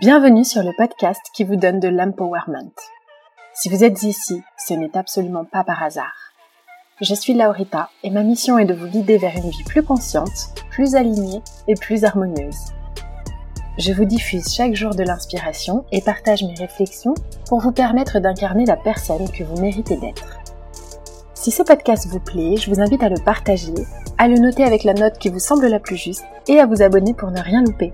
Bienvenue sur le podcast qui vous donne de l'empowerment. Si vous êtes ici, ce n'est absolument pas par hasard. Je suis Laurita et ma mission est de vous guider vers une vie plus consciente, plus alignée et plus harmonieuse. Je vous diffuse chaque jour de l'inspiration et partage mes réflexions pour vous permettre d'incarner la personne que vous méritez d'être. Si ce podcast vous plaît, je vous invite à le partager, à le noter avec la note qui vous semble la plus juste et à vous abonner pour ne rien louper.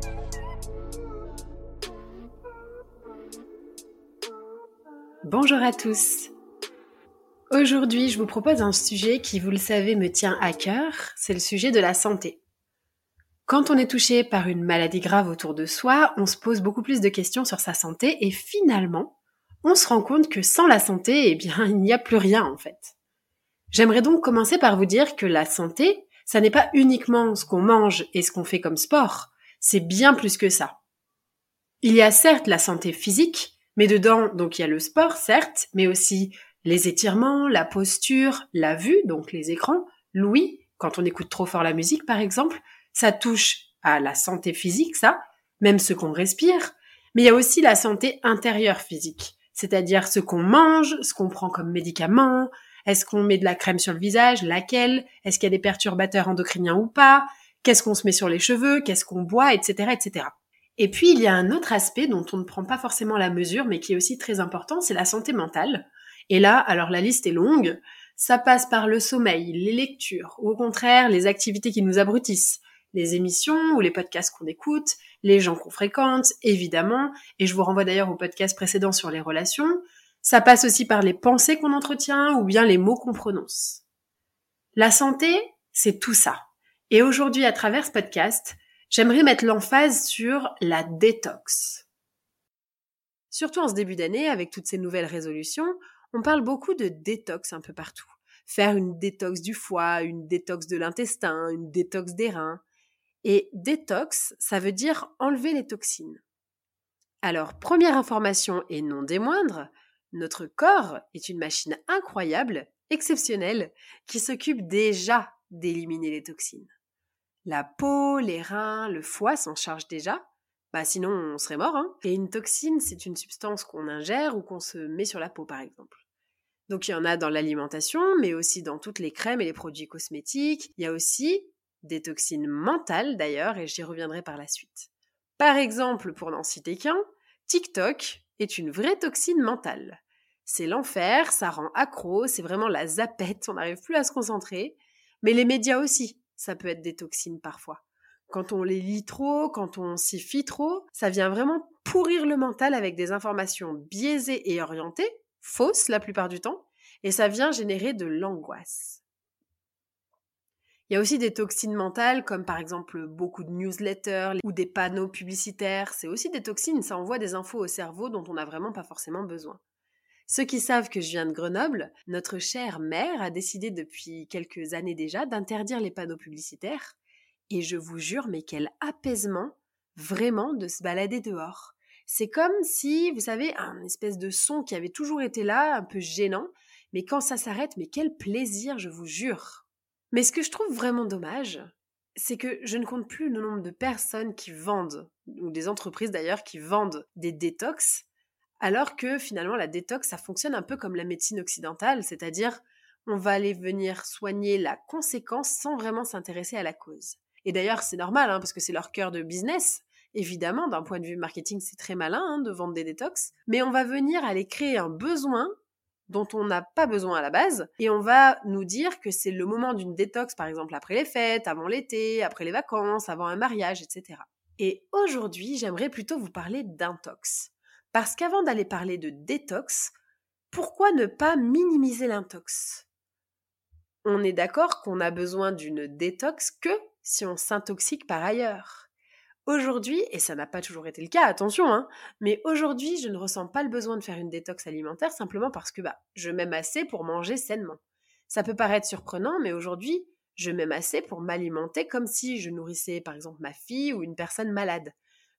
Bonjour à tous. Aujourd'hui, je vous propose un sujet qui, vous le savez, me tient à cœur, c'est le sujet de la santé. Quand on est touché par une maladie grave autour de soi, on se pose beaucoup plus de questions sur sa santé et finalement, on se rend compte que sans la santé, eh bien, il n'y a plus rien en fait. J'aimerais donc commencer par vous dire que la santé, ça n'est pas uniquement ce qu'on mange et ce qu'on fait comme sport, c'est bien plus que ça. Il y a certes la santé physique, mais dedans, donc il y a le sport, certes, mais aussi les étirements, la posture, la vue, donc les écrans, l'ouïe, quand on écoute trop fort la musique par exemple, ça touche à la santé physique, ça, même ce qu'on respire, mais il y a aussi la santé intérieure physique, c'est-à-dire ce qu'on mange, ce qu'on prend comme médicament, est-ce qu'on met de la crème sur le visage, laquelle, est-ce qu'il y a des perturbateurs endocriniens ou pas, qu'est-ce qu'on se met sur les cheveux, qu'est-ce qu'on boit, etc., etc. Et puis, il y a un autre aspect dont on ne prend pas forcément la mesure, mais qui est aussi très important, c'est la santé mentale. Et là, alors la liste est longue. Ça passe par le sommeil, les lectures, ou au contraire, les activités qui nous abrutissent, les émissions ou les podcasts qu'on écoute, les gens qu'on fréquente, évidemment, et je vous renvoie d'ailleurs au podcast précédent sur les relations. Ça passe aussi par les pensées qu'on entretient ou bien les mots qu'on prononce. La santé, c'est tout ça. Et aujourd'hui, à travers ce podcast, j'aimerais mettre l'emphase sur la détox. Surtout en ce début d'année, avec toutes ces nouvelles résolutions, on parle beaucoup de détox un peu partout. Faire une détox du foie, une détox de l'intestin, une détox des reins. Et détox, ça veut dire enlever les toxines. Alors, première information et non des moindres, notre corps est une machine incroyable, exceptionnelle, qui s'occupe déjà d'éliminer les toxines. La peau, les reins, le foie s'en chargent déjà. Bah sinon, on serait mort. Hein. Et une toxine, c'est une substance qu'on ingère ou qu'on se met sur la peau, par exemple. Donc il y en a dans l'alimentation, mais aussi dans toutes les crèmes et les produits cosmétiques. Il y a aussi des toxines mentales, d'ailleurs, et j'y reviendrai par la suite. Par exemple, pour n'en citer qu'un, TikTok est une vraie toxine mentale. C'est l'enfer, ça rend accro, c'est vraiment la zapette, on n'arrive plus à se concentrer. Mais les médias aussi, ça peut être des toxines parfois. Quand on les lit trop, quand on s'y fie trop, ça vient vraiment pourrir le mental avec des informations biaisées et orientées, fausses la plupart du temps, et ça vient générer de l'angoisse. Il y a aussi des toxines mentales, comme par exemple beaucoup de newsletters ou des panneaux publicitaires. C'est aussi des toxines, ça envoie des infos au cerveau dont on n'a vraiment pas forcément besoin. Ceux qui savent que je viens de Grenoble, notre chère maire a décidé depuis quelques années déjà d'interdire les panneaux publicitaires. Et je vous jure, mais quel apaisement vraiment de se balader dehors. C'est comme si, vous savez, un espèce de son qui avait toujours été là, un peu gênant, mais quand ça s'arrête, mais quel plaisir, je vous jure. Mais ce que je trouve vraiment dommage, c'est que je ne compte plus le nombre de personnes qui vendent, ou des entreprises d'ailleurs, qui vendent des détox, alors que finalement la détox, ça fonctionne un peu comme la médecine occidentale, c'est-à-dire on va aller venir soigner la conséquence sans vraiment s'intéresser à la cause. Et d'ailleurs, c'est normal, hein, parce que c'est leur cœur de business. Évidemment, d'un point de vue marketing, c'est très malin hein, de vendre des détox, mais on va venir aller créer un besoin dont on n'a pas besoin à la base, et on va nous dire que c'est le moment d'une détox, par exemple après les fêtes, avant l'été, après les vacances, avant un mariage, etc. Et aujourd'hui, j'aimerais plutôt vous parler d'intox. Parce qu'avant d'aller parler de détox, pourquoi ne pas minimiser l'intox? On est d'accord qu'on a besoin d'une détox que si on s'intoxique par ailleurs. Aujourd'hui, et ça n'a pas toujours été le cas, attention, hein, mais aujourd'hui, je ne ressens pas le besoin de faire une détox alimentaire simplement parce que bah, je m'aime assez pour manger sainement. Ça peut paraître surprenant, mais aujourd'hui, je m'aime assez pour m'alimenter comme si je nourrissais par exemple ma fille ou une personne malade.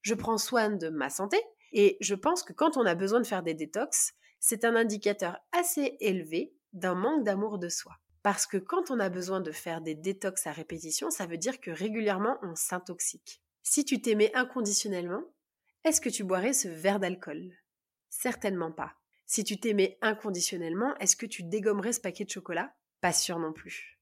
Je prends soin de ma santé et je pense que quand on a besoin de faire des détox, c'est un indicateur assez élevé d'un manque d'amour de soi. Parce que quand on a besoin de faire des détox à répétition, ça veut dire que régulièrement on s'intoxique. Si tu t'aimais inconditionnellement, est-ce que tu boirais ce verre d'alcool? Certainement pas. Si tu t'aimais inconditionnellement, est-ce que tu dégommerais ce paquet de chocolat? Pas sûr non plus.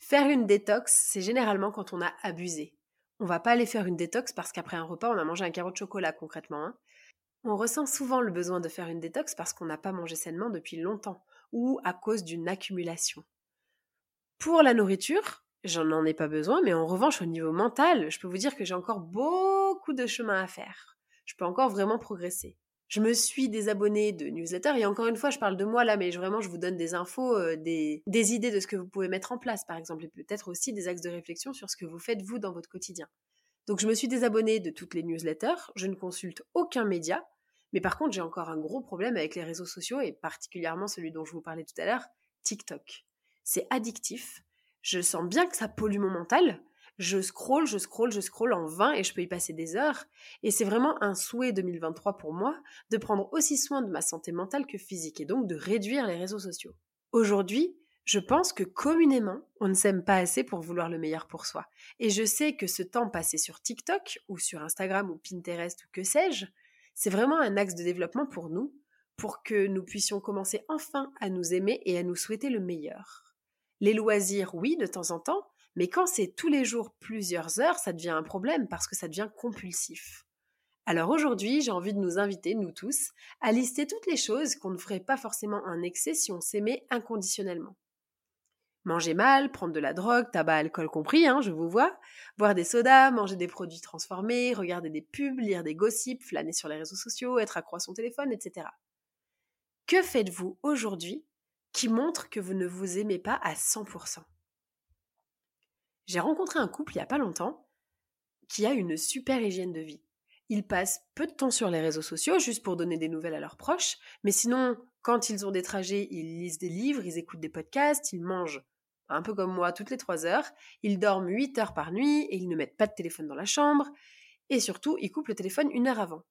Faire une détox, c'est généralement quand on a abusé. On va pas aller faire une détox parce qu'après un repas, on a mangé un carreau de chocolat concrètement. Hein. On ressent souvent le besoin de faire une détox parce qu'on n'a pas mangé sainement depuis longtemps ou à cause d'une accumulation. Pour la nourriture, j'en en ai pas besoin, mais en revanche, au niveau mental, je peux vous dire que j'ai encore beaucoup de chemin à faire. Je peux encore vraiment progresser. Je me suis désabonnée de newsletters et encore une fois, je parle de moi là, mais vraiment, je vous donne des infos, euh, des, des idées de ce que vous pouvez mettre en place, par exemple, et peut-être aussi des axes de réflexion sur ce que vous faites vous dans votre quotidien. Donc, je me suis désabonnée de toutes les newsletters, je ne consulte aucun média, mais par contre, j'ai encore un gros problème avec les réseaux sociaux et particulièrement celui dont je vous parlais tout à l'heure, TikTok c'est addictif. Je sens bien que ça pollue mon mental. Je scroll, je scroll, je scroll en vain et je peux y passer des heures. Et c'est vraiment un souhait 2023 pour moi de prendre aussi soin de ma santé mentale que physique et donc de réduire les réseaux sociaux. Aujourd'hui, je pense que communément, on ne s'aime pas assez pour vouloir le meilleur pour soi. Et je sais que ce temps passé sur TikTok ou sur Instagram ou Pinterest ou que sais-je, c'est vraiment un axe de développement pour nous, pour que nous puissions commencer enfin à nous aimer et à nous souhaiter le meilleur. Les loisirs, oui, de temps en temps, mais quand c'est tous les jours plusieurs heures, ça devient un problème parce que ça devient compulsif. Alors aujourd'hui, j'ai envie de nous inviter, nous tous, à lister toutes les choses qu'on ne ferait pas forcément en excès si on s'aimait inconditionnellement. Manger mal, prendre de la drogue, tabac, alcool compris, hein, je vous vois, boire des sodas, manger des produits transformés, regarder des pubs, lire des gossips, flâner sur les réseaux sociaux, être accro à son téléphone, etc. Que faites-vous aujourd'hui qui montre que vous ne vous aimez pas à 100%. J'ai rencontré un couple il n'y a pas longtemps qui a une super hygiène de vie. Ils passent peu de temps sur les réseaux sociaux juste pour donner des nouvelles à leurs proches, mais sinon, quand ils ont des trajets, ils lisent des livres, ils écoutent des podcasts, ils mangent un peu comme moi toutes les 3 heures, ils dorment 8 heures par nuit et ils ne mettent pas de téléphone dans la chambre, et surtout, ils coupent le téléphone une heure avant.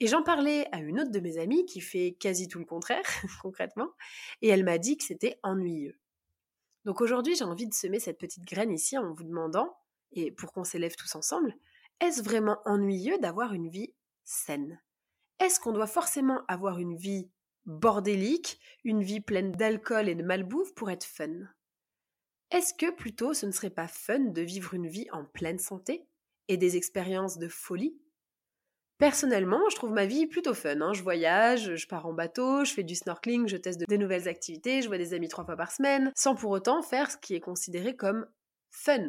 Et j'en parlais à une autre de mes amies qui fait quasi tout le contraire, concrètement, et elle m'a dit que c'était ennuyeux. Donc aujourd'hui, j'ai envie de semer cette petite graine ici en vous demandant, et pour qu'on s'élève tous ensemble, est-ce vraiment ennuyeux d'avoir une vie saine? Est-ce qu'on doit forcément avoir une vie bordélique, une vie pleine d'alcool et de malbouffe pour être fun? Est-ce que plutôt ce ne serait pas fun de vivre une vie en pleine santé et des expériences de folie? Personnellement, je trouve ma vie plutôt fun. Hein. Je voyage, je pars en bateau, je fais du snorkeling, je teste de, nouvelles activités, je vois des amis trois fois par semaine, sans pour autant faire ce qui est considéré comme fun.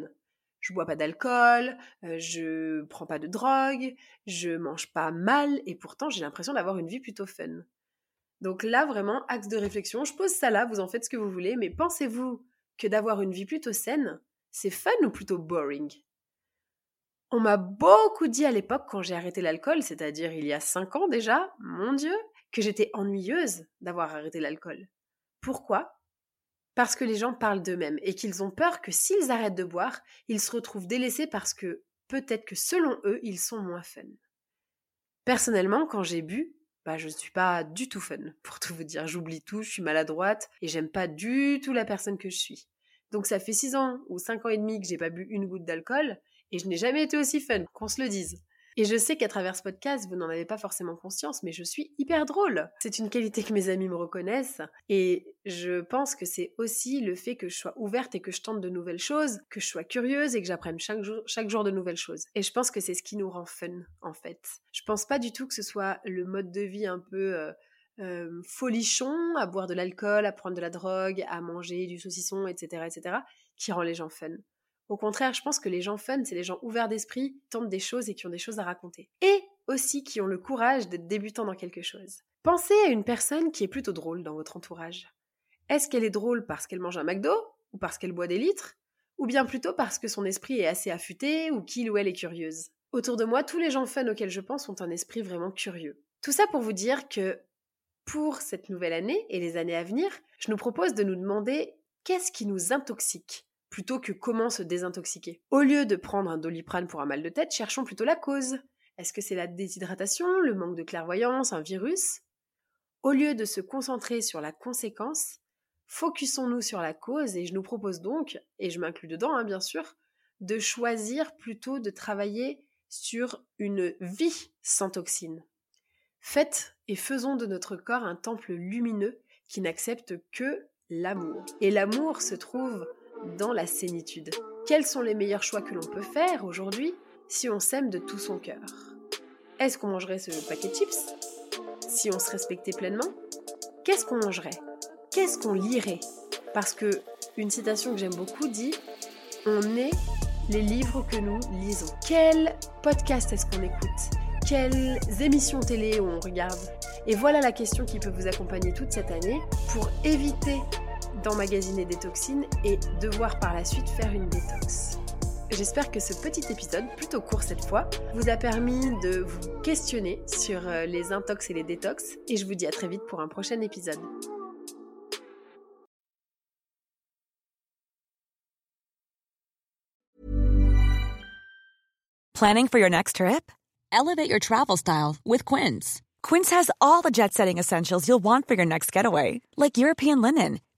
Je bois pas d'alcool, euh, je prends pas de drogue, je mange pas mal, et pourtant j'ai l'impression d'avoir une vie plutôt fun. Donc là, vraiment, axe de réflexion, je pose ça là, vous en faites ce que vous voulez, mais pensez-vous que d'avoir une vie plutôt saine, c'est fun ou plutôt boring? On m'a beaucoup dit à l'époque quand j'ai arrêté l'alcool, c'est-à-dire il y a cinq ans déjà, mon Dieu, que j'étais ennuyeuse d'avoir arrêté l'alcool. Pourquoi? Parce que les gens parlent d'eux-mêmes et qu'ils ont peur que s'ils arrêtent de boire, ils se retrouvent délaissés parce que peut-être que selon eux, ils sont moins fun. Personnellement, quand j'ai bu, bah, je ne suis pas du tout fun, pour tout vous dire. J'oublie tout, je suis maladroite et j'aime pas du tout la personne que je suis. Donc ça fait 6 ans ou 5 ans et demi que j'ai pas bu une goutte d'alcool et je n'ai jamais été aussi fun, qu'on se le dise. Et je sais qu'à travers ce podcast, vous n'en avez pas forcément conscience, mais je suis hyper drôle. C'est une qualité que mes amis me reconnaissent. Et je pense que c'est aussi le fait que je sois ouverte et que je tente de nouvelles choses, que je sois curieuse et que j'apprenne chaque jour, de nouvelles choses. Et je pense que c'est ce qui nous rend fun, en fait. Je pense pas du tout que ce soit le mode de vie un peu... Euh, euh, folichon, à boire de l'alcool, à prendre de la drogue, à manger du saucisson, etc., etc., qui rend les gens fun. Au contraire, je pense que les gens fun, c'est les gens ouverts d'esprit, tentent des choses et qui ont des choses à raconter. Et aussi qui ont le courage d'être débutants dans quelque chose. Pensez à une personne qui est plutôt drôle dans votre entourage. Est-ce qu'elle est drôle parce qu'elle mange un McDo ou parce qu'elle boit des litres ou bien plutôt parce que son esprit est assez affûté ou qu'il ou elle est curieuse? Autour de moi, tous les gens fun auxquels je pense ont un esprit vraiment curieux. Tout ça pour vous dire que pour cette nouvelle année et les années à venir, je nous propose de nous demander qu'est-ce qui nous intoxique? Plutôt que comment se désintoxiquer. Au lieu de prendre un doliprane pour un mal de tête, cherchons plutôt la cause. Est-ce que c'est la déshydratation, le manque de clairvoyance, un virus? Au lieu de se concentrer sur la conséquence, focusons-nous sur la cause et je nous propose donc, et je m'inclus dedans hein, bien sûr, de choisir plutôt de travailler sur une vie sans toxines. Faites et faisons de notre corps un temple lumineux qui n'accepte que l'amour. Et l'amour se trouve dans la sénitude. Quels sont les meilleurs choix que l'on peut faire aujourd'hui si on s'aime de tout son cœur? Est-ce qu'on mangerait ce paquet de chips? Si on se respectait pleinement? Qu'est-ce qu'on mangerait? Qu'est-ce qu'on lirait? Parce que une citation que j'aime beaucoup dit On est les livres que nous lisons. Quel podcast est-ce qu'on écoute? Quelles émissions télé on regarde? Et voilà la question qui peut vous accompagner toute cette année pour éviter d'emmagasiner des toxines et devoir par la suite faire une détox. J'espère que ce petit épisode, plutôt court cette fois, vous a permis de vous questionner sur euh, les intox et les détox et je vous dis à très vite pour un prochain épisode. Planning for your next trip? Elevate your travel style with Quince. Quince has all the jet-setting essentials you'll want for your next getaway, like European linen